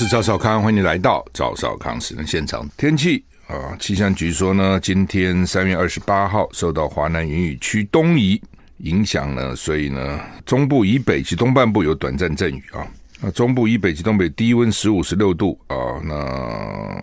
是赵少康，欢迎你来到赵少康时的现场。天气啊，气象局说呢，今天三月二十八号受到华南云雨区东移影响呢，所以呢，中部以北及东半部有短暂阵雨啊。那中部以北及东北低温十五、十六度啊，那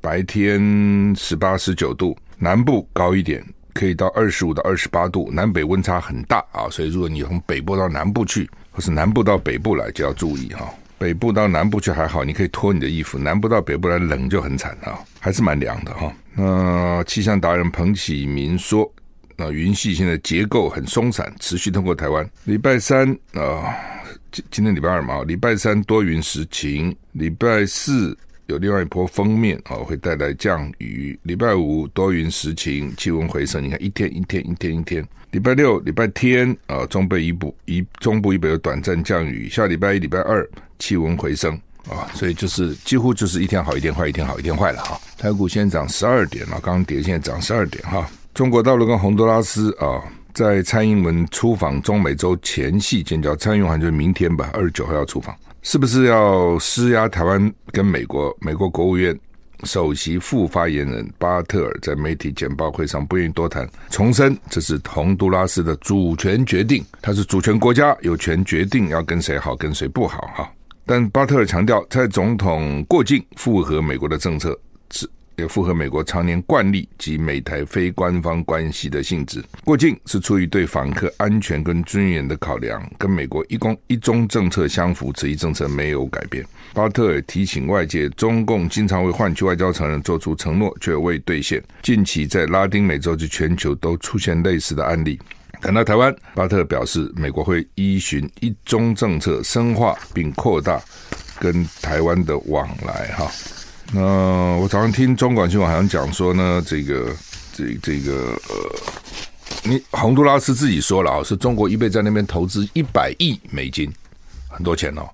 白天十八、十九度，南部高一点，可以到二十五到二十八度，南北温差很大啊。所以如果你从北部到南部去，或是南部到北部来，就要注意哈。北部到南部去还好，你可以脱你的衣服；南部到北部来冷就很惨啊，还是蛮凉的哈。那气象达人彭启明说，那云系现在结构很松散，持续通过台湾。礼拜三啊，今今天礼拜二嘛，礼拜三多云时晴，礼拜四。有另外一波锋面啊，会带来降雨。礼拜五多云时晴，气温回升。你看，一天一天一天一天。礼拜六、礼拜天啊，中北以北、以中部以北有短暂降雨。下礼拜一、礼拜二气温回升啊，所以就是几乎就是一天好一天坏，一天好一天坏了哈。台股现在涨十二点了，刚跌，现在涨十二点哈。中国大陆跟洪都拉斯啊，在蔡英文出访中美洲前夕建交，蔡英文就是明天吧，二十九号要出访。是不是要施压台湾跟美国？美国国务院首席副发言人巴特尔在媒体简报会上不愿意多谈，重申这是洪都拉斯的主权决定，他是主权国家，有权决定要跟谁好，跟谁不好哈。但巴特尔强调，在总统过境符合美国的政策是。也符合美国常年惯例及美台非官方关系的性质。过境是出于对访客安全跟尊严的考量，跟美国一公一中政策相符，此一政策没有改变。巴特尔提醒外界，中共经常为换取外交承认做出承诺，却未兑现。近期在拉丁美洲及全球都出现类似的案例。谈到台湾，巴特表示，美国会依循一中政策，深化并扩大跟台湾的往来。哈。那我早上听中广新闻好像讲说呢，这个这这个呃，你洪都拉斯自己说了啊，是中国预备在那边投资一百亿美金，很多钱哦，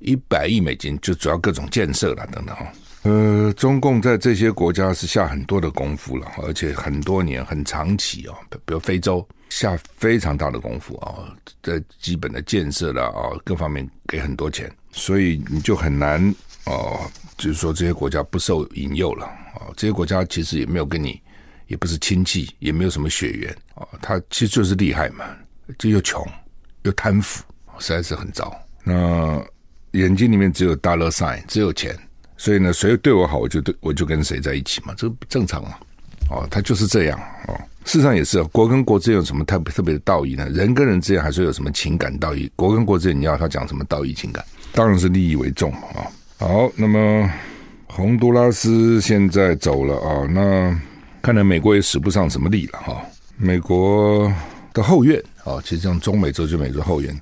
一百亿美金就主要各种建设了等等哈。呃，中共在这些国家是下很多的功夫了，而且很多年很长期哦，比如非洲下非常大的功夫啊，在基本的建设了啊各方面给很多钱，所以你就很难哦。就是说，这些国家不受引诱了啊！这些国家其实也没有跟你，也不是亲戚，也没有什么血缘啊。他其实就是厉害嘛，就又穷又贪腐，实在是很糟。那眼睛里面只有 dollar sign，只有钱，所以呢，谁对我好，我就对我就跟谁在一起嘛，这不正常嘛。哦，他就是这样哦。事实上也是，国跟国之间有什么特别特别的道义呢？人跟人之间还是有什么情感道义？国跟国之间，你要他讲什么道义情感？当然是利益为重嘛啊。好，那么洪都拉斯现在走了啊，那看来美国也使不上什么力了哈。美国的后院啊，其实像中美洲就美洲后院。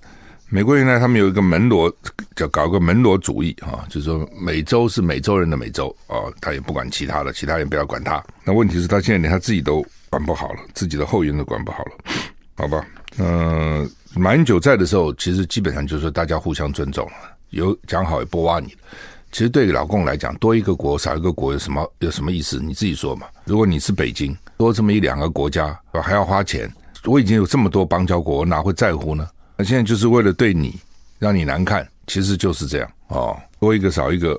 美国原来他们有一个门罗，叫搞个门罗主义啊，就是说美洲是美洲人的美洲啊，他也不管其他的，其他人不要管他。那问题是，他现在连他自己都管不好了，自己的后院都管不好了，好吧？嗯，马英九在的时候，其实基本上就是说大家互相尊重了。有讲好也不挖你，其实对老共来讲，多一个国少一个国有什么有什么意思？你自己说嘛。如果你是北京，多这么一两个国家，还要花钱，我已经有这么多邦交国，我哪会在乎呢？那现在就是为了对你让你难看，其实就是这样哦。多一个少一个，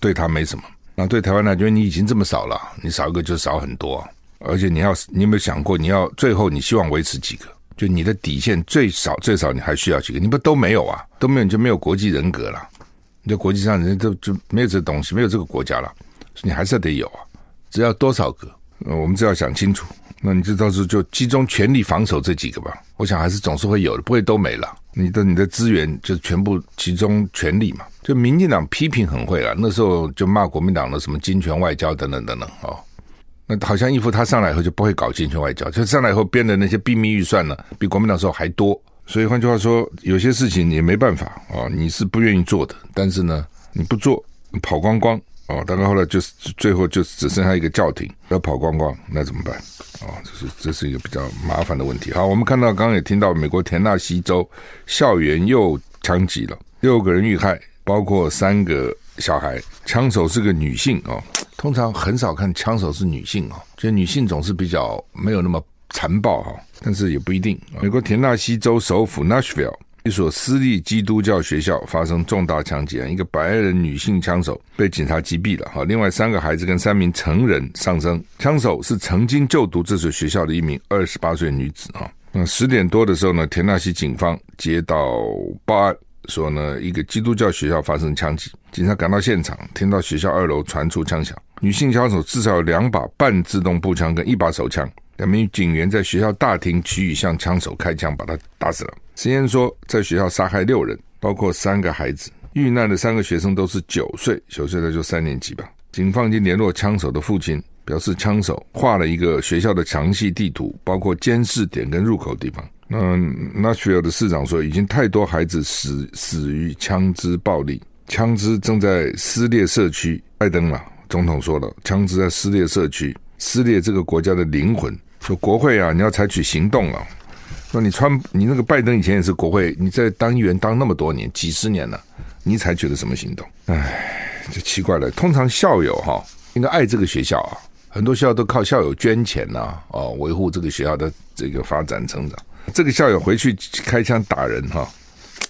对他没什么。那对台湾来讲，你已经这么少了，你少一个就少很多。而且你要，你有没有想过，你要最后你希望维持几个？就你的底线最少最少你还需要几个？你不都没有啊？都没有你就没有国际人格了。你在国际上人家都就没有这东西，没有这个国家了。你还是得有啊。只要多少个？我们只要想清楚。那你就到时候就集中全力防守这几个吧。我想还是总是会有的，不会都没了。你的你的资源就全部集中全力嘛。就民进党批评很会了，那时候就骂国民党的什么金权外交等等等等哦。那好像一副他上来以后就不会搞金权外交，就上来以后编的那些秘密预算呢，比国民党时候还多。所以换句话说，有些事情也没办法啊，你是不愿意做的，但是呢，你不做，跑光光哦。大概后来就是最后就只剩下一个教廷要跑光光，那怎么办？哦，这是这是一个比较麻烦的问题。好，我们看到刚刚也听到美国田纳西州校园又枪击了，六个人遇害，包括三个小孩，枪手是个女性哦。通常很少看枪手是女性哦，觉得女性总是比较没有那么残暴哈，但是也不一定。美国田纳西州首府 Nashville。一所私立基督教学校发生重大枪击案，一个白人女性枪手被警察击毙了。哈，另外三个孩子跟三名成人丧生。枪手是曾经就读这所学校的一名二十八岁女子。哈，那十点多的时候呢，田纳西警方接到报案，说呢一个基督教学校发生枪击。警察赶到现场，听到学校二楼传出枪响，女性枪手至少有两把半自动步枪跟一把手枪。两名警员在学校大厅区域向枪手开枪，把他打死了。实验说，在学校杀害六人，包括三个孩子。遇难的三个学生都是九岁，九岁的就三年级吧。警方已经联络枪手的父亲，表示枪手画了一个学校的详细地图，包括监视点跟入口地方。那纳什维尔的市长说，已经太多孩子死死于枪支暴力，枪支正在撕裂社区。拜登嘛，总统说了，枪支在撕裂社区，撕裂这个国家的灵魂。说国会啊，你要采取行动啊！说你川，你那个拜登以前也是国会，你在当议员当那么多年，几十年了，你采取了什么行动？哎，就奇怪了。通常校友哈应该爱这个学校啊，很多学校都靠校友捐钱呐，哦，维护这个学校的这个发展成长。这个校友回去开枪打人哈，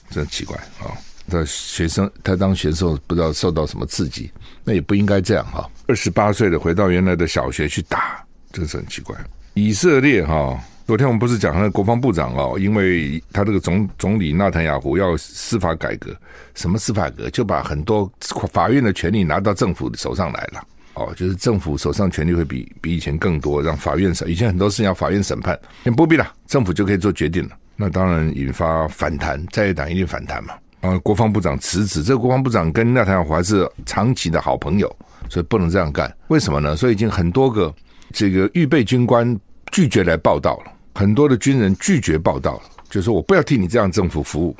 真奇怪啊！他学生他当学生不知道受到什么刺激，那也不应该这样哈。二十八岁的回到原来的小学去打，这是很奇怪。以色列哈，昨天我们不是讲那个国防部长哦，因为他这个总总理纳坦雅胡要司法改革，什么司法改革，就把很多法院的权力拿到政府的手上来了哦，就是政府手上权力会比比以前更多，让法院审，以前很多事情要法院审判，现在不必了，政府就可以做决定了。那当然引发反弹，在野党一定反弹嘛。啊，国防部长辞职，这个国防部长跟纳坦雅胡还是长期的好朋友，所以不能这样干。为什么呢？所以已经很多个。这个预备军官拒绝来报道了，很多的军人拒绝报道，就说我不要替你这样政府服务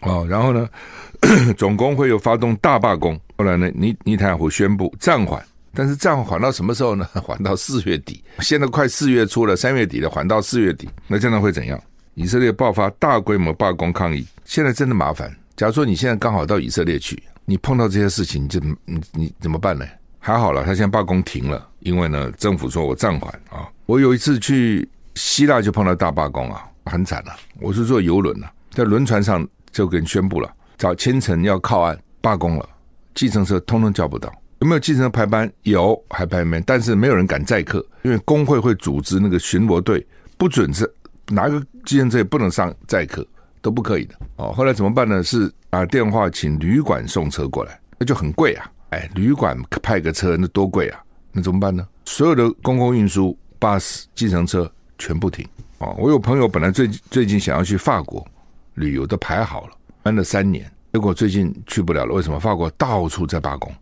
啊。然后呢，总工会又发动大罢工。后来呢，尼尼坦胡宣布暂缓，但是暂缓到什么时候呢？缓到四月底。现在快四月初了，三月底了，缓到四月底，那这样会怎样？以色列爆发大规模罢工抗议，现在真的麻烦。假如说你现在刚好到以色列去，你碰到这些事情，你就你你怎么办呢？还好了，他现在罢工停了，因为呢，政府说我暂缓啊。我有一次去希腊就碰到大罢工啊，很惨了。我是坐游轮啊，在轮船上就给宣布了，早清晨要靠岸罢工了，计程车通通叫不到。有没有计程车排班？有，还排班，但是没有人敢载客，因为工会会组织那个巡逻队，不准是哪个计程车也不能上载客，都不可以的。哦，后来怎么办呢？是打电话请旅馆送车过来，那就很贵啊。哎，旅馆派个车那多贵啊！那怎么办呢？所有的公共运输、巴士、计程车全部停哦。我有朋友本来最最近想要去法国旅游，都排好了，安了三年，结果最近去不了了。为什么？法国到处在罢工，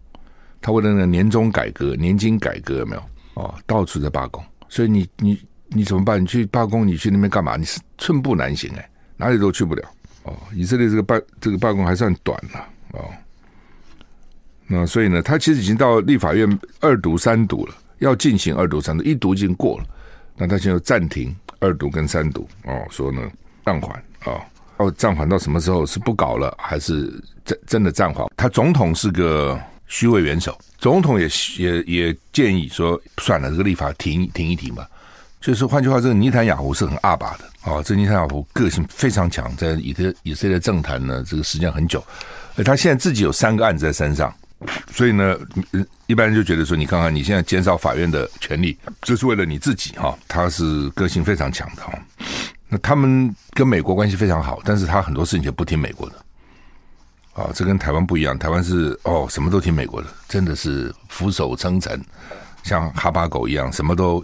他为了那个年终改革、年金改革有没有？哦，到处在罢工。所以你你你怎么办？你去罢工，你去那边干嘛？你是寸步难行哎，哪里都去不了哦。以色列这个罢这个罢工还算短了哦。那所以呢，他其实已经到立法院二读三读了，要进行二读三读，一读已经过了，那他现在暂停二读跟三读哦，说呢暂缓啊，哦暂缓到什么时候？是不搞了还是真真的暂缓？他总统是个虚位元首，总统也也也建议说算了，这个立法停停一停吧。就是换句话，这个尼坦雅胡是很阿爸的哦，这尼坦雅胡个性非常强，在以色以色列政坛呢这个时间很久，他现在自己有三个案子在身上。所以呢，一般人就觉得说，你看看你现在减少法院的权利，就是为了你自己哈。他是个性非常强的哈。那他们跟美国关系非常好，但是他很多事情就不听美国的。啊，这跟台湾不一样，台湾是哦什么都听美国的，真的是俯首称臣，像哈巴狗一样，什么都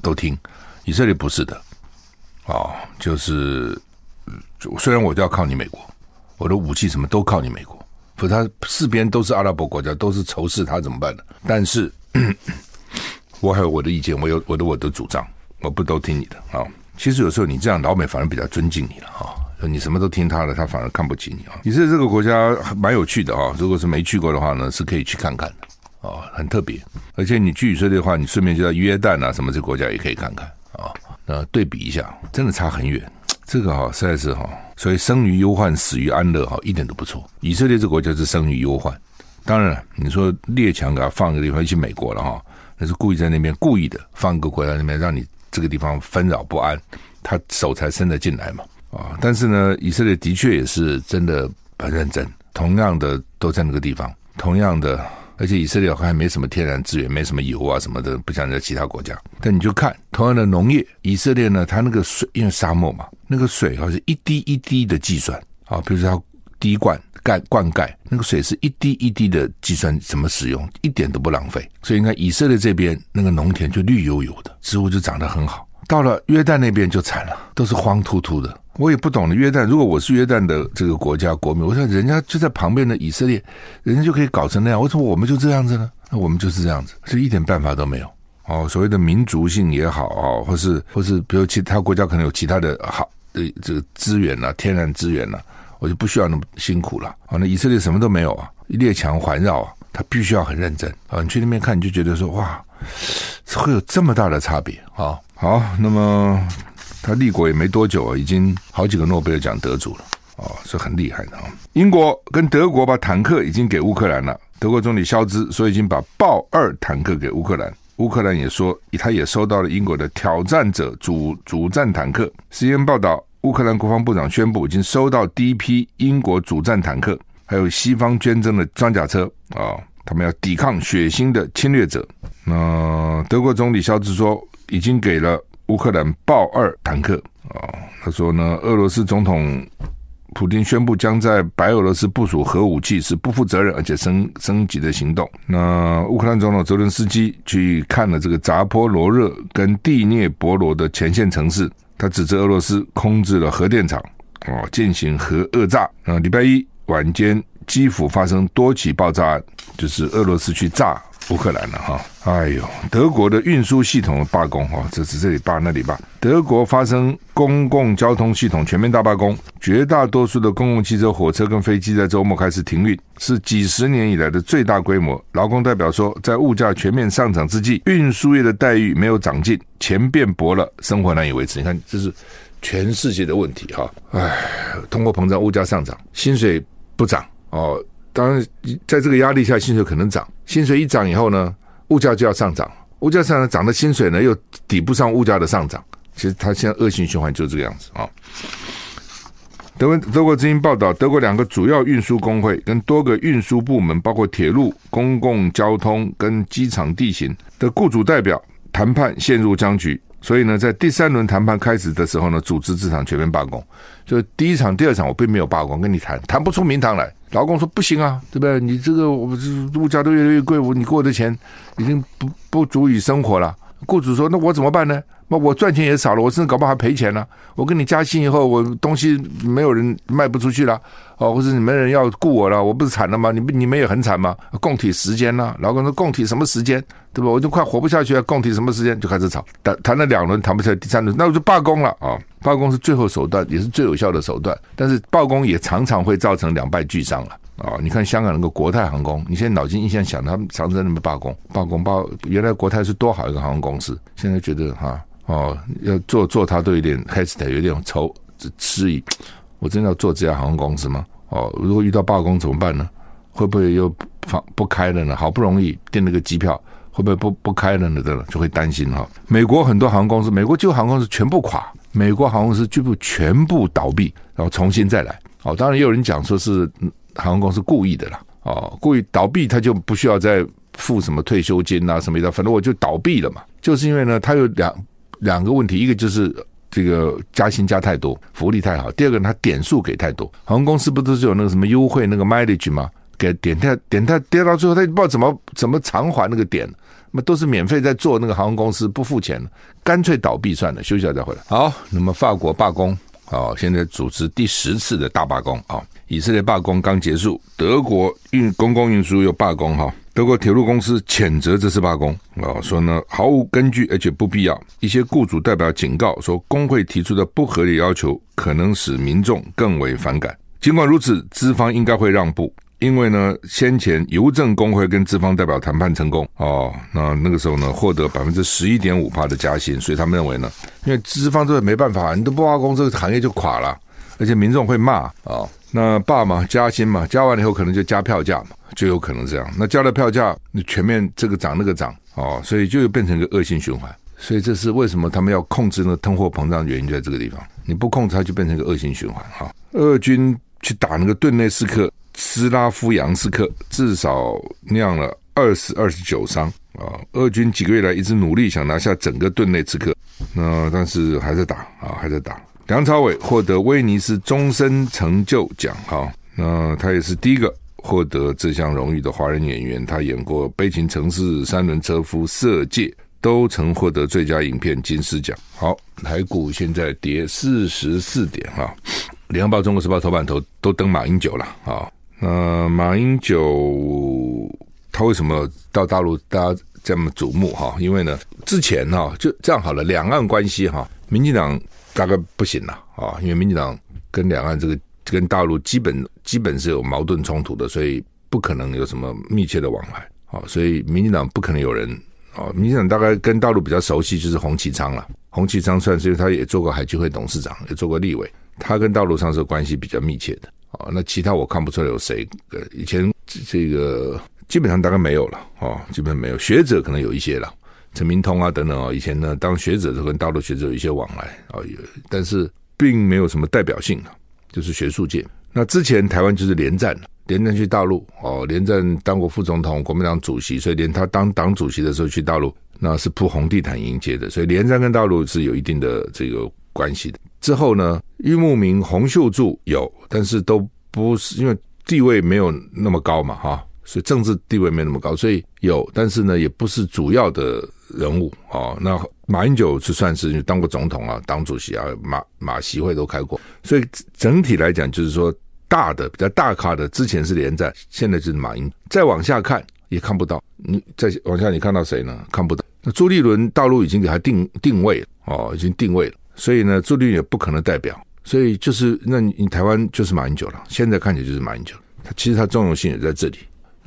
都听。以色列不是的，哦，就是虽然我就要靠你美国，我的武器什么都靠你美国。不，他四边都是阿拉伯国家，都是仇视他，怎么办呢？但是，我还有我的意见，我有我的我的主张，我不都听你的啊。其实有时候你这样，老美反而比较尊敬你了哈。你什么都听他的，他反而看不起你啊。以色列这个国家蛮有趣的啊，如果是没去过的话呢，是可以去看看的啊，很特别。而且你去以色列的话，你顺便就到约旦啊什么这国家也可以看看啊，那对比一下，真的差很远。这个哈实在是哈，所以生于忧患，死于安乐哈，一点都不错。以色列这个国家是生于忧患，当然你说列强给他放一个地方，去美国了哈，那是故意在那边故意的放一个国家那边，让你这个地方纷扰不安。他手才伸得进来嘛，啊！但是呢，以色列的确也是真的很认真。同样的都在那个地方，同样的，而且以色列还没什么天然资源，没什么油啊什么的，不像在其他国家。但你就看同样的农业，以色列呢，它那个水因为沙漠嘛，那个水好像一滴一滴的计算啊，比如说它滴灌盖灌溉，那个水是一滴一滴的计算怎么使用，一点都不浪费。所以你看以色列这边那个农田就绿油油的，植物就长得很好。到了约旦那边就惨了，都是荒秃秃的。我也不懂的约旦，如果我是约旦的这个国家国民，我说人家就在旁边的以色列，人家就可以搞成那样，为什么我们就这样子呢？那我们就是这样子，是一点办法都没有。哦，所谓的民族性也好哦，或是或是比如其他国家可能有其他的好的这个资源啊，天然资源啊，我就不需要那么辛苦了。哦，那以色列什么都没有啊，列强环绕啊，他必须要很认真啊。你去那边看，你就觉得说哇。会有这么大的差别啊！好，那么他立国也没多久啊，已经好几个诺贝尔奖得主了啊，是很厉害的啊。英国跟德国把坦克已经给乌克兰了，德国总理肖兹说已经把豹二坦克给乌克兰，乌克兰也说他也收到了英国的挑战者主主战坦克。CNN 报道，乌克兰国防部长宣布已经收到第一批英国主战坦克，还有西方捐赠的装甲车啊。他们要抵抗血腥的侵略者。那德国总理肖兹说，已经给了乌克兰豹二坦克啊。他说呢，俄罗斯总统普丁宣布将在白俄罗斯部署核武器是不负责任而且升升级的行动。那乌克兰总统泽伦斯基去看了这个扎波罗热跟第聂伯罗的前线城市，他指责俄罗斯控制了核电厂哦，进行核讹诈。那礼拜一晚间，基辅发生多起爆炸案。就是俄罗斯去炸乌克兰了哈，哎呦，德国的运输系统的罢工哈，这是这里罢那里罢。德国发生公共交通系统全面大罢工，绝大多数的公共汽车、火车跟飞机在周末开始停运，是几十年以来的最大规模。劳工代表说，在物价全面上涨之际，运输业的待遇没有长进，钱变薄了，生活难以维持。你看，这是全世界的问题哈，哎，通货膨胀，物价上涨，薪水不涨哦。当然，在这个压力下，薪水可能涨。薪水一涨以后呢，物价就要上涨。物价上涨，涨的薪水呢又抵不上物价的上涨。其实它现在恶性循环就是这个样子啊。德国德国之音报道，德国两个主要运输工会跟多个运输部门，包括铁路、公共交通跟机场地形的雇主代表谈判陷入僵局。所以呢，在第三轮谈判开始的时候呢，组织这场全面罢工。就第一场、第二场，我并没有罢工，跟你谈谈不出名堂来。老公说不行啊，对不对？你这个我这物价都越来越贵，我你给我的钱已经不不足以生活了。雇主说：“那我怎么办呢？那我赚钱也少了，我甚至搞不好还赔钱呢。我跟你加薪以后，我东西没有人卖不出去了，哦，或者你没人要雇我了，我不是惨了吗？你你们也很惨吗？供体时间呢？老公说供体什么时间？对吧？我就快活不下去了，供体什么时间？就开始吵，谈谈了两轮谈不下来，第三轮那我就罢工了啊！罢工是最后手段，也是最有效的手段，但是罢工也常常会造成两败俱伤了。”啊、哦，你看香港那个国泰航空，你现在脑筋一想想，他们常常在那边罢工，罢工罢。原来国泰是多好一个航空公司，现在觉得哈哦，要做做它都有点开始的有点愁迟疑。我真的要做这家航空公司吗？哦，如果遇到罢工怎么办呢？会不会又放不开了呢？好不容易订了个机票，会不会不不开了呢？这就会担心哈、哦。美国很多航空公司，美国旧航空公司全部垮，美国航空公司全部全部倒闭，然后重新再来。哦，当然也有人讲说是。航空公司故意的啦，哦，故意倒闭，他就不需要再付什么退休金啊什么的，反正我就倒闭了嘛。就是因为呢，他有两两个问题，一个就是这个加薪加太多，福利太好；第二个，他点数给太多。航空公司不都是有那个什么优惠那个 mileage 吗？给点太点太跌到最后，他也不知道怎么怎么偿还那个点，那都是免费在做那个航空公司不付钱，干脆倒闭算了，休息一下再回来。好，那么法国罢工，好，现在组织第十次的大罢工啊。以色列罢工刚结束，德国运公共运输又罢工哈。德国铁路公司谴责这次罢工啊，说呢毫无根据而且不必要。一些雇主代表警告说，工会提出的不合理要求可能使民众更为反感。尽管如此，资方应该会让步。因为呢，先前邮政工会跟资方代表谈判成功哦，那那个时候呢，获得百分之十一点五趴的加薪，所以他们认为呢，因为资方这个没办法，你都不罢工，这个行业就垮了，而且民众会骂啊、那罢嘛，加薪嘛，加完了以后可能就加票价嘛，就有可能这样。那加了票价，你全面这个涨那个涨哦，所以就变成一个恶性循环。所以这是为什么他们要控制那个通货膨胀原因就在这个地方，你不控制它就变成一个恶性循环哈、俄军去打那个顿内斯克。斯拉夫扬斯克至少酿了二十二十九伤啊！俄军几个月来一直努力想拿下整个顿内斯克，那但是还在打啊，还在打。梁朝伟获得威尼斯终身成就奖哈，那他也是第一个获得这项荣誉的华人演员。他演过《悲情城市》《三轮车夫》《色戒》，都曾获得最佳影片金狮奖。好，台股现在跌四十四点哈，《联合报》《中国时报》头版头都登马英九了啊。那，马英九他为什么到大陆大家这么瞩目哈？因为呢，之前哈就这样好了，两岸关系哈，民进党大概不行了啊，因为民进党跟两岸这个跟大陆基本基本是有矛盾冲突的，所以不可能有什么密切的往来啊，所以民进党不可能有人啊，民进党大概跟大陆比较熟悉就是洪启昌了，洪启昌算是他也做过海基会董事长，也做过立委，他跟大陆上是关系比较密切的。啊，那其他我看不出来有谁。呃，以前这个基本上大概没有了，哦，基本上没有。学者可能有一些了，陈明通啊等等哦。以前呢，当学者都跟大陆学者有一些往来啊，有，但是并没有什么代表性啊，就是学术界。那之前台湾就是连战，连战去大陆哦，连战当过副总统、国民党主席，所以连他当党主席的时候去大陆，那是铺红地毯迎接的。所以连战跟大陆是有一定的这个关系的。之后呢，郁慕明、洪秀柱有，但是都不是因为地位没有那么高嘛，哈，所以政治地位没那么高，所以有，但是呢，也不是主要的人物啊。那马英九是算是当过总统啊，党主席啊，马马习会都开过，所以整体来讲，就是说大的比较大咖的，之前是连战，现在就是马英。再往下看也看不到，你再往下你看到谁呢？看不到。那朱立伦大陆已经给他定定位了哦，已经定位了。所以呢，朱立伦也不可能代表，所以就是那，你台湾就是马英九了。现在看起来就是马英九，他其实他重要性也在这里。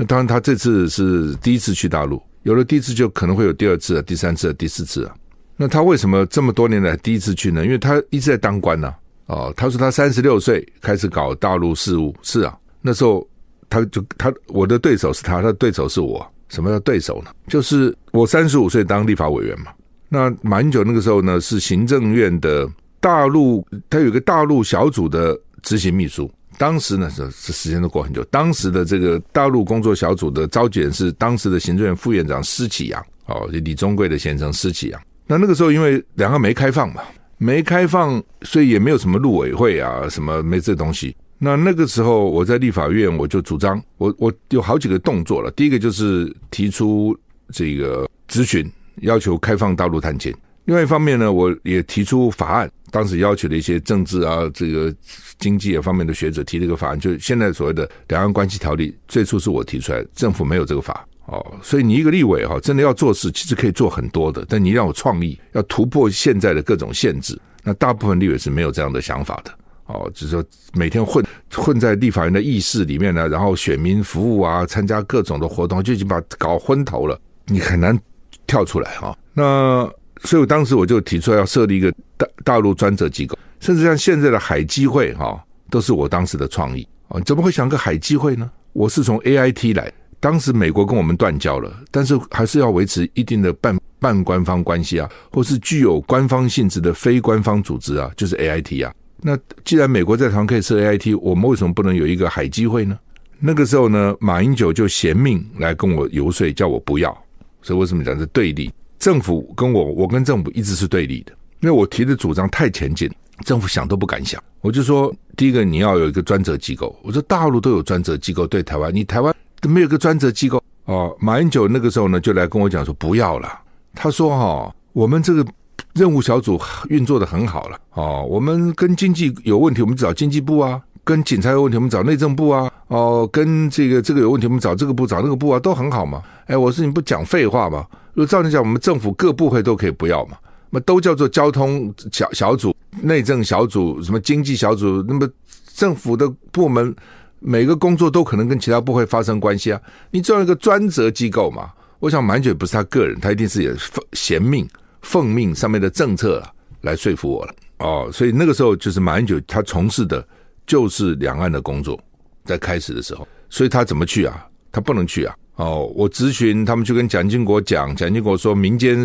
那当然，他这次是第一次去大陆，有了第一次就可能会有第二次啊、第三次啊、第四次啊。那他为什么这么多年来第一次去呢？因为他一直在当官呢、哦，他说他三十六岁开始搞大陆事务，是啊，那时候他就他我的对手是他，他的对手是我。什么叫对手呢？就是我三十五岁当立法委员嘛。那马英九那个时候呢，是行政院的大陆，他有一个大陆小组的执行秘书。当时呢，是是时间都过很久。当时的这个大陆工作小组的召集人是当时的行政院副院长施启扬，哦，李宗贵的先生施启扬。那那个时候因为两岸没开放嘛，没开放，所以也没有什么陆委会啊，什么没这东西。那那个时候我在立法院，我就主张，我我有好几个动作了。第一个就是提出这个咨询。要求开放大陆探亲。另外一方面呢，我也提出法案，当时要求的一些政治啊、这个经济啊方面的学者提了一个法案，就是现在所谓的两岸关系条例，最初是我提出来，政府没有这个法哦。所以你一个立委哈，真的要做事，其实可以做很多的，但你要有创意，要突破现在的各种限制。那大部分立委是没有这样的想法的哦，就是说每天混混在立法院的议事里面呢，然后选民服务啊，参加各种的活动，就已经把搞昏头了，你很难。跳出来哈，那所以我当时我就提出来要设立一个大大陆专责机构，甚至像现在的海基会哈，都是我当时的创意啊。怎么会想个海基会呢？我是从 AIT 来，当时美国跟我们断交了，但是还是要维持一定的半半官方关系啊，或是具有官方性质的非官方组织啊，就是 AIT 啊。那既然美国在台湾可以设 AIT，我们为什么不能有一个海基会呢？那个时候呢，马英九就衔命来跟我游说，叫我不要。所以为什么讲是对立？政府跟我，我跟政府一直是对立的，因为我提的主张太前进，政府想都不敢想。我就说，第一个你要有一个专责机构。我说大陆都有专责机构对台湾，你台湾都没有个专责机构哦。马英九那个时候呢，就来跟我讲说不要了。他说哈，我们这个任务小组运作的很好了哦，我们跟经济有问题，我们找经济部啊。跟警察有问题，我们找内政部啊，哦，跟这个这个有问题，我们找这个部，找那个部啊，都很好嘛。哎，我说你不讲废话吗？如果照你讲，我们政府各部会都可以不要嘛，那么都叫做交通小小组、内政小组、什么经济小组，那么政府的部门每个工作都可能跟其他部会发生关系啊。你做一个专责机构嘛，我想马英九不是他个人，他一定是也贤命奉命上面的政策了来说服我了。哦，所以那个时候就是马英九他从事的就是两岸的工作，在开始的时候，所以他怎么去啊？他不能去啊！哦，我咨询他们去跟蒋经国讲，蒋经国说民间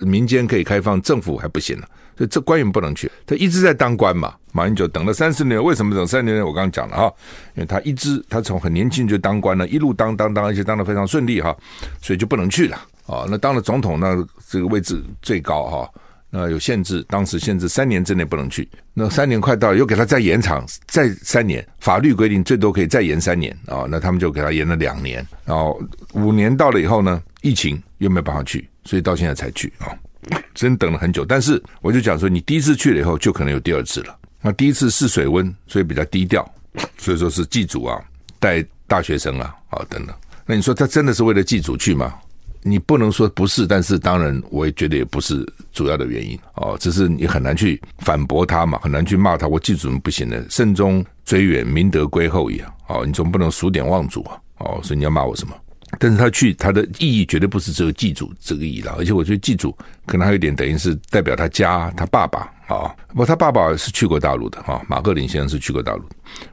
民间可以开放，政府还不行呢，所以这官员不能去。他一直在当官嘛，马英九等了三十年，为什么等三十年？我刚刚讲了哈，因为他一直他从很年轻就当官了，一路当当当，而且当得非常顺利哈，所以就不能去了。哦，那当了总统，那这个位置最高哈。那有限制，当时限制三年之内不能去。那三年快到了，又给他再延长再三年，法律规定最多可以再延三年啊。那他们就给他延了两年，然后五年到了以后呢，疫情又没有办法去，所以到现在才去啊。真等了很久。但是我就讲说，你第一次去了以后，就可能有第二次了。那第一次试水温，所以比较低调，所以说是祭祖啊，带大学生啊，啊等等。那你说他真的是为了祭祖去吗？你不能说不是，但是当然我也觉得也不是主要的原因哦，只是你很难去反驳他嘛，很难去骂他。我祭祖不行的，慎终追远，明德归后矣啊！哦，你总不能数典忘祖啊！哦，所以你要骂我什么？但是他去他的意义绝对不是只有祭祖这个意义了，而且我觉得祭祖可能还有一点等于是代表他家他爸爸啊，不他爸爸是去过大陆的哈，马赫林先生是去过大陆，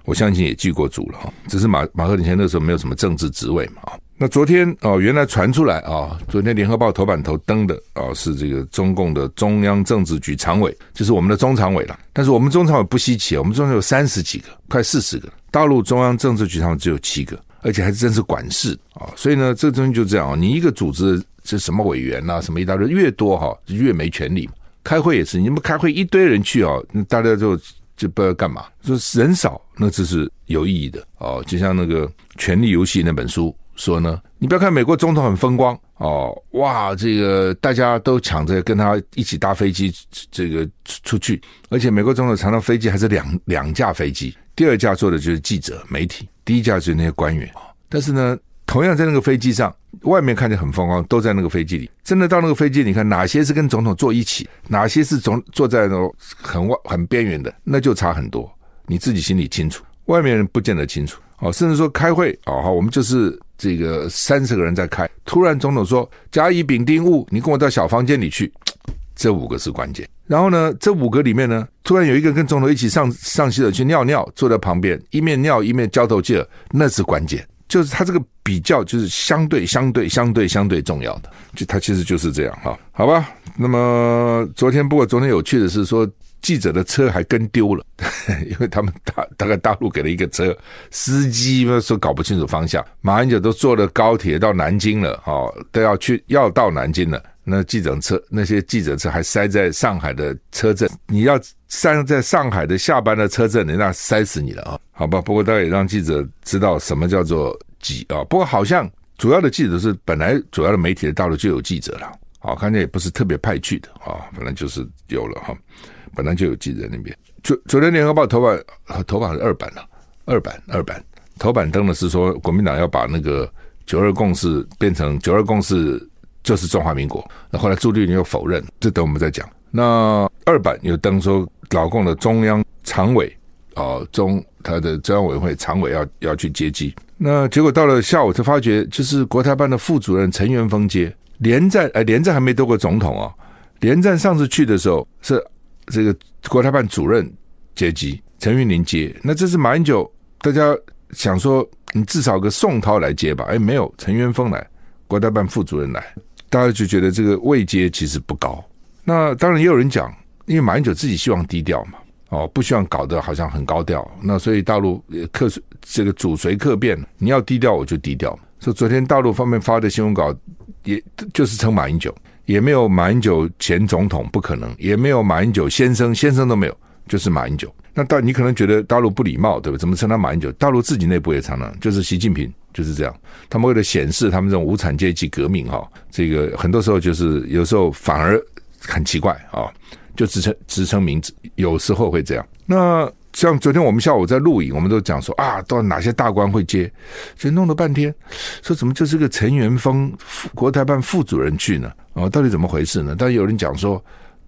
我相信也祭过祖了哈，只是马马赫林先生那时候没有什么政治职位嘛啊。那昨天哦，原来传出来啊，昨天联合报头版头登的啊，是这个中共的中央政治局常委，就是我们的中常委了。但是我们中常委不稀奇，我们中常委有三十几个，快四十个。大陆中央政治局上只有七个，而且还真是管事啊。所以呢，这个东西就这样啊，你一个组织是什么委员呐、啊，什么一大堆，越多哈，越没权力。开会也是，你们开会一堆人去啊，大家就就不知道干嘛。就是人少，那这是有意义的哦。就像那个《权力游戏》那本书。说呢，你不要看美国总统很风光哦，哇，这个大家都抢着跟他一起搭飞机，这个出去，而且美国总统常常飞机还是两两架飞机，第二架坐的就是记者媒体，第一架就是那些官员。但是呢，同样在那个飞机上，外面看着很风光，都在那个飞机里，真的到那个飞机，你看哪些是跟总统坐一起，哪些是总坐在那很外很边缘的，那就差很多，你自己心里清楚，外面人不见得清楚。哦，甚至说开会哦，好，我们就是这个三十个人在开，突然总统说甲乙丙丁戊，你跟我到小房间里去，这五个是关键。然后呢，这五个里面呢，突然有一个跟总统一起上上洗手去尿尿，坐在旁边，一面尿一面交头接耳，那是关键。就是他这个比较，就是相对相对相对相对重要的，就他其实就是这样哈，好吧。那么昨天，不过昨天有趣的是说。记者的车还跟丢了，因为他们大大概大陆给了一个车，司机嘛说搞不清楚方向，马英九都坐了高铁到南京了，哦，都要去要到南京了，那记者车那些记者车还塞在上海的车站，你要塞在上海的下班的车阵，那塞死你了啊！好吧，不过倒也让记者知道什么叫做挤啊。不过好像主要的记者是本来主要的媒体的大陆就有记者了，好，看见也不是特别派去的啊，反正就是有了哈。本来就有记者那边，昨昨天联合报头版头版是二版了，二版二版头版登的是说国民党要把那个九二共识变成九二共识就是中华民国，那后来朱立伦又否认，这等我们再讲。那二版有登说老共的中央常委啊中他的中央委员会常委要要去接机，那结果到了下午才发觉，就是国台办的副主任陈元丰接连战，哎连战还没当过总统啊，连战上次去的时候是。这个国台办主任接机，陈云林接，那这是马英九，大家想说你至少个宋涛来接吧？哎，没有，陈元峰来，国台办副主任来，大家就觉得这个位阶其实不高。那当然也有人讲，因为马英九自己希望低调嘛，哦，不希望搞得好像很高调，那所以大陆客这个主随客变，你要低调我就低调。说昨天大陆方面发的新闻稿，也就是称马英九。也没有马英九前总统不可能，也没有马英九先生，先生都没有，就是马英九。那大你可能觉得大陆不礼貌，对吧？怎么称他马英九？大陆自己内部也常常就是习近平就是这样。他们为了显示他们这种无产阶级革命哈，这个很多时候就是有时候反而很奇怪啊，就直称直称名字，有时候会这样。那像昨天我们下午在录影，我们都讲说啊，到哪些大官会接，就弄了半天，说怎么就是个陈元峰国台办副主任去呢？哦，到底怎么回事呢？但有人讲说，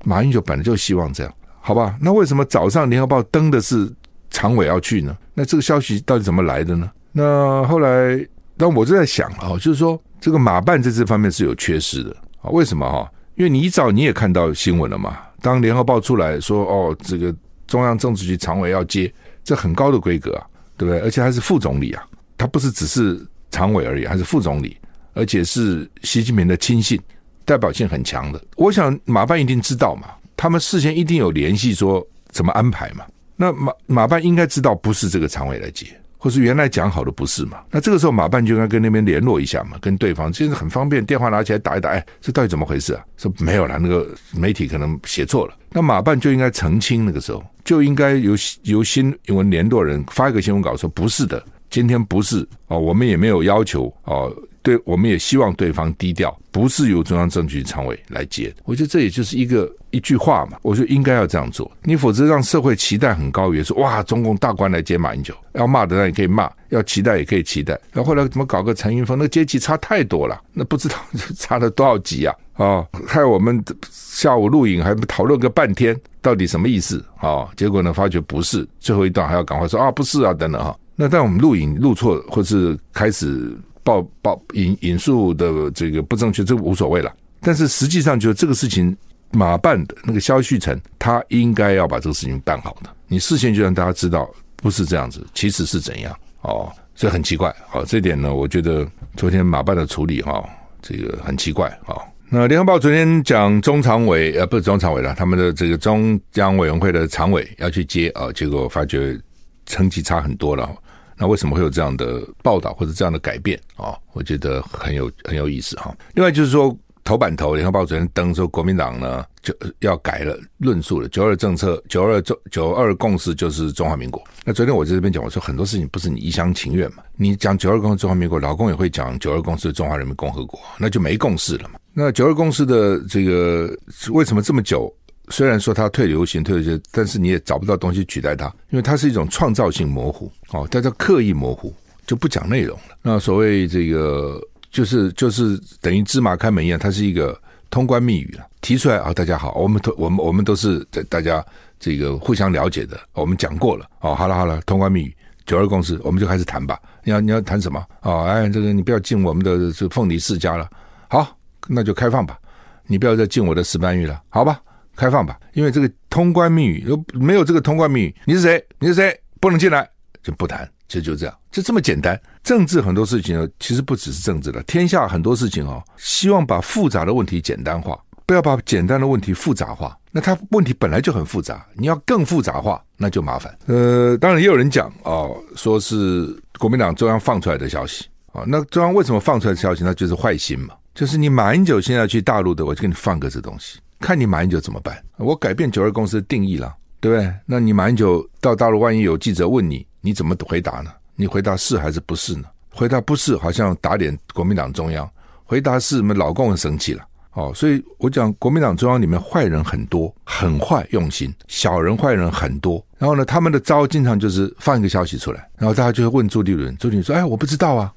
马英九本来就希望这样，好吧？那为什么早上联合报登的是常委要去呢？那这个消息到底怎么来的呢？那后来，但我就在想啊，就是说这个马办在这方面是有缺失的啊？为什么哈？因为你一早你也看到新闻了嘛？当联合报出来说哦，这个中央政治局常委要接，这很高的规格啊，对不对？而且还是副总理啊，他不是只是常委而已，还是副总理，而且是习近平的亲信，代表性很强的。我想马办一定知道嘛，他们事先一定有联系，说怎么安排嘛。那马马办应该知道不是这个常委来接。或是原来讲好的不是嘛？那这个时候马办就应该跟那边联络一下嘛，跟对方其实很方便，电话拿起来打一打，哎，这到底怎么回事啊？说没有了，那个媒体可能写错了。那马办就应该澄清，那个时候就应该由由新闻联络人发一个新闻稿说不是的，今天不是哦，我们也没有要求哦。对，我们也希望对方低调，不是由中央政治局常委来接。我觉得这也就是一个一句话嘛。我觉得应该要这样做，你否则让社会期待很高，也说哇，中共大官来接马英九，要骂的人也可以骂，要期待也可以期待。然后后来怎么搞个陈云峰？那阶级差太多了，那不知道差了多少级啊！啊、哦，害我们下午录影还讨论个半天，到底什么意思啊、哦？结果呢，发觉不是，最后一段还要赶快说啊，不是啊，等等哈。那但我们录影录错，或是开始。报报引引述的这个不正确，这无所谓了。但是实际上，就这个事情，马办的那个肖旭成，他应该要把这个事情办好的。你事先就让大家知道，不是这样子，其实是怎样哦，这很奇怪。好，这点呢，我觉得昨天马办的处理哈，这个很奇怪啊。那联合报昨天讲中常委呃，不是中常委了，他们的这个中央委员会的常委要去接啊，结果发觉成绩差很多了。那为什么会有这样的报道或者这样的改变啊？我觉得很有很有意思哈。另外就是说，头版头联合报昨天登说，国民党呢就要改了论述了，九二政策、九二九九二共识就是中华民国。那昨天我在这边讲，我说很多事情不是你一厢情愿嘛。你讲九二共识中华民国，老公也会讲九二共识中华人民共和国，那就没共识了嘛。那九二共识的这个为什么这么久？虽然说它退流行、退流行，但是你也找不到东西取代它，因为它是一种创造性模糊哦，它叫刻意模糊，就不讲内容了。那所谓这个，就是就是等于芝麻开门一样，它是一个通关密语了，提出来啊、大家好，我们都我们我们都是在大家这个互相了解的，我们讲过了哦，好了好了，通关密语九二共识，我们就开始谈吧。你要你要谈什么哦，哎，这个你不要进我们的这凤梨世家了，好，那就开放吧，你不要再进我的石斑鱼了，好吧？开放吧，因为这个通关密语，没有这个通关密语，你是谁？你是谁？不能进来，就不谈，其实就这样，就这么简单。政治很多事情呢，其实不只是政治了，天下很多事情哦，希望把复杂的问题简单化，不要把简单的问题复杂化。那它问题本来就很复杂，你要更复杂化，那就麻烦。呃，当然也有人讲哦，说是国民党中央放出来的消息啊，那中央为什么放出来的消息？那就是坏心嘛，就是你马英九现在去大陆的，我就给你放个这东西。看你马英九怎么办？我改变九二公司的定义了，对不对？那你马英九到大陆，万一有记者问你，你怎么回答呢？你回答是还是不是呢？回答不是，好像打脸国民党中央；回答是，我们老共生气了。哦，所以我讲国民党中央里面坏人很多，很坏用心，小人坏人很多。然后呢，他们的招经常就是放一个消息出来，然后大家就会问朱立伦，朱立伦说：“哎，我不知道啊，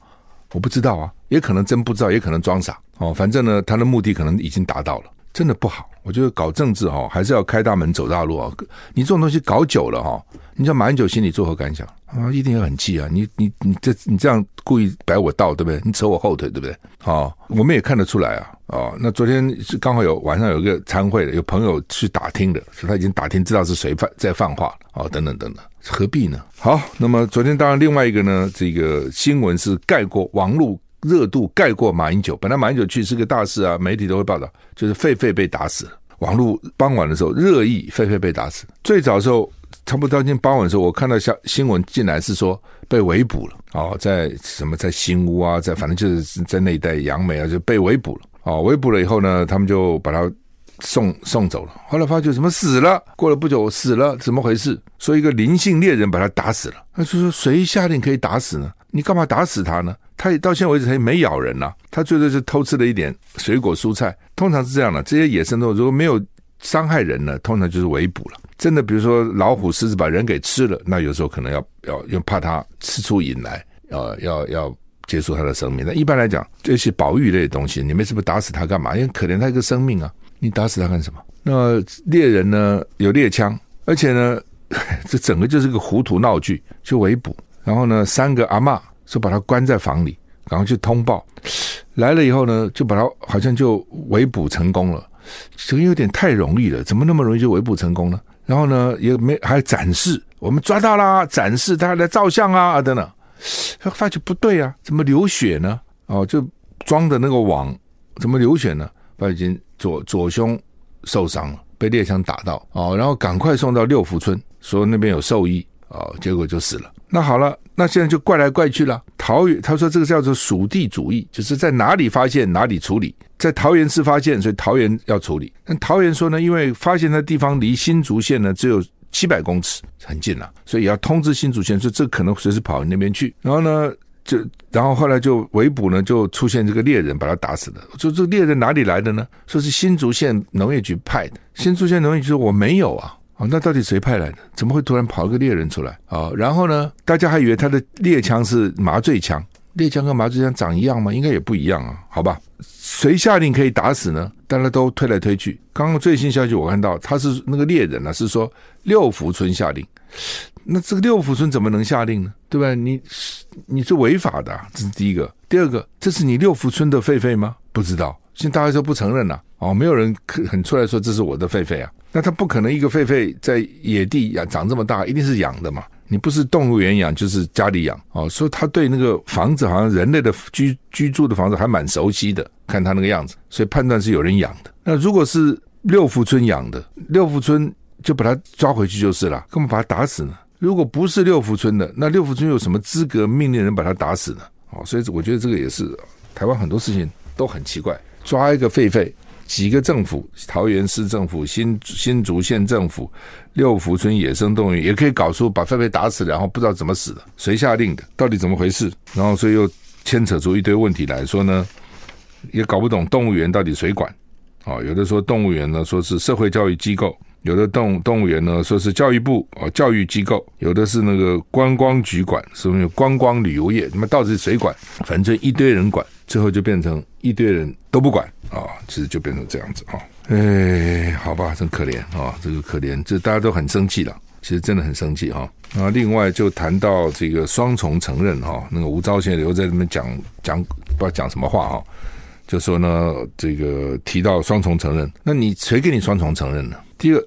我不知道啊，也可能真不知道，也可能装傻。哦，反正呢，他的目的可能已经达到了。”真的不好，我觉得搞政治哈，还是要开大门走大路啊！你这种东西搞久了哈，你像马英九心里作何感想啊？一定也很气啊！你你你这你这样故意摆我道，对不对？你扯我后腿，对不对？好，我们也看得出来啊！哦，那昨天是刚好有晚上有一个参会的，有朋友去打听的，说他已经打听知道是谁放在放话了，哦，等等等等，何必呢？好，那么昨天当然另外一个呢，这个新闻是盖过网络。热度盖过马英九，本来马英九去是个大事啊，媒体都会报道，就是狒狒被打死了。网络傍晚的时候热议狒狒被打死，最早的时候差不多到今天傍晚的时候，我看到下新闻进来是说被围捕了，哦，在什么在新屋啊，在反正就是在那一带杨梅啊就被围捕了，哦，围捕了以后呢，他们就把他送送走了，后来发觉什么死了，过了不久死了，怎么回事？说一个林姓猎人把他打死了，他说说谁下令可以打死呢？你干嘛打死它呢？它也到现在为止，它也没咬人呐、啊。他最多是偷吃了一点水果蔬菜，通常是这样的。这些野生动物如果没有伤害人呢，通常就是围捕了。真的，比如说老虎、狮子把人给吃了，那有时候可能要要要怕它吃出瘾来，要要要结束它的生命。那一般来讲，这些保育类的东西，你们是不是打死它干嘛？因为可怜它一个生命啊，你打死它干什么？那猎人呢，有猎枪，而且呢，这整个就是个糊涂闹剧，去围捕。然后呢，三个阿嬷说把他关在房里，然后去通报来了以后呢，就把他好像就围捕成功了。这个有点太容易了，怎么那么容易就围捕成功呢？然后呢，也没还展示，我们抓到啦，展示他来照相啊等等。他发觉不对啊，怎么流血呢？哦，就装的那个网怎么流血呢？他已经左左胸。受伤了，被猎枪打到哦，然后赶快送到六福村，说那边有兽医哦，结果就死了。那好了，那现在就怪来怪去了。桃园他说这个叫做属地主义，就是在哪里发现哪里处理，在桃园市发现，所以桃园要处理。但桃园说呢，因为发现的地方离新竹县呢只有七百公尺，很近了，所以要通知新竹县，说这可能随时跑你那边去。然后呢？就然后后来就围捕呢，就出现这个猎人把他打死了。说这个猎人哪里来的呢？说是新竹县农业局派的。新竹县农业局说我没有啊。哦，那到底谁派来的？怎么会突然跑一个猎人出来啊？然后呢，大家还以为他的猎枪是麻醉枪，猎枪跟麻醉枪长一样吗？应该也不一样啊。好吧，谁下令可以打死呢？大家都推来推去。刚刚最新消息我看到，他是那个猎人呢，是说六福村下令。那这个六福村怎么能下令呢？对吧？你你是违法的，这是第一个。第二个，这是你六福村的狒狒吗？不知道，现在大家都不承认了。哦，没有人肯出来说这是我的狒狒啊。那他不可能一个狒狒在野地养长这么大，一定是养的嘛。你不是动物园养，就是家里养。哦，所以他对那个房子，好像人类的居居住的房子还蛮熟悉的，看他那个样子，所以判断是有人养的。那如果是六福村养的，六福村就把他抓回去就是了，干嘛把他打死呢？如果不是六福村的，那六福村有什么资格命令人把他打死呢？哦，所以我觉得这个也是台湾很多事情都很奇怪。抓一个狒狒，几个政府，桃园市政府、新新竹县政府、六福村野生动物园也可以搞出把狒狒打死，然后不知道怎么死的，谁下令的，到底怎么回事？然后所以又牵扯出一堆问题来说呢，也搞不懂动物园到底谁管？哦，有的说动物园呢，说是社会教育机构。有的动动物园呢，说是教育部哦，教育机构；有的是那个观光局管，是不是观光旅游业？那么到底谁管？反正一堆人管，最后就变成一堆人都不管啊、其实就变成这样子啊！哎，好吧，真可怜啊、这个可怜，这大家都很生气了。其实真的很生气哈。啊，另外就谈到这个双重承认哈，那个吴钊燮留在那边讲讲不知道讲什么话哈。就说呢，这个提到双重承认，那你谁给你双重承认呢？第二，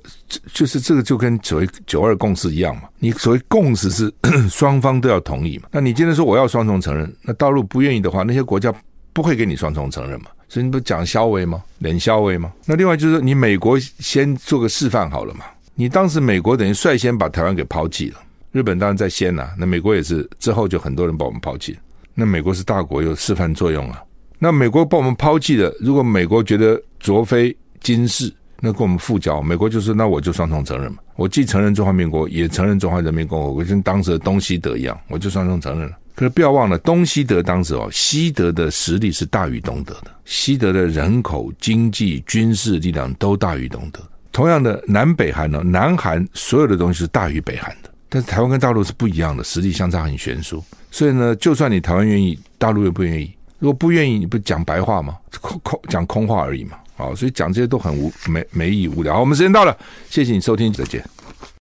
就是这个就跟所谓九二共识一样嘛。你所谓共识是 双方都要同意嘛。那你今天说我要双重承认，那大陆不愿意的话，那些国家不会给你双重承认嘛。所以你不讲消维吗？冷消维吗？那另外就是你美国先做个示范好了嘛。你当时美国等于率先把台湾给抛弃了，日本当然在先呐、那美国也是之后就很多人把我们抛弃。那美国是大国，有示范作用啊。那美国把我们抛弃了，如果美国觉得卓非金氏，那跟我们复交，美国就说那我就双重承认嘛，我既承认中华民国，也承认中华人民共和国，跟当时的东西德一样，我就双重承认了。可是不要忘了，东西德当时哦，西德的实力是大于东德的，西德的人口、经济、军事力量都大于东德。同样的，南北韩呢，南韩所有的东西是大于北韩的，但是台湾跟大陆是不一样的，实力相差很悬殊。所以呢，就算你台湾愿意，大陆又不愿意。如果不愿意，你不讲白话吗？空空讲空话而已嘛。好，所以讲这些都很无没没意义无聊。好，我们时间到了，谢谢你收听，再见。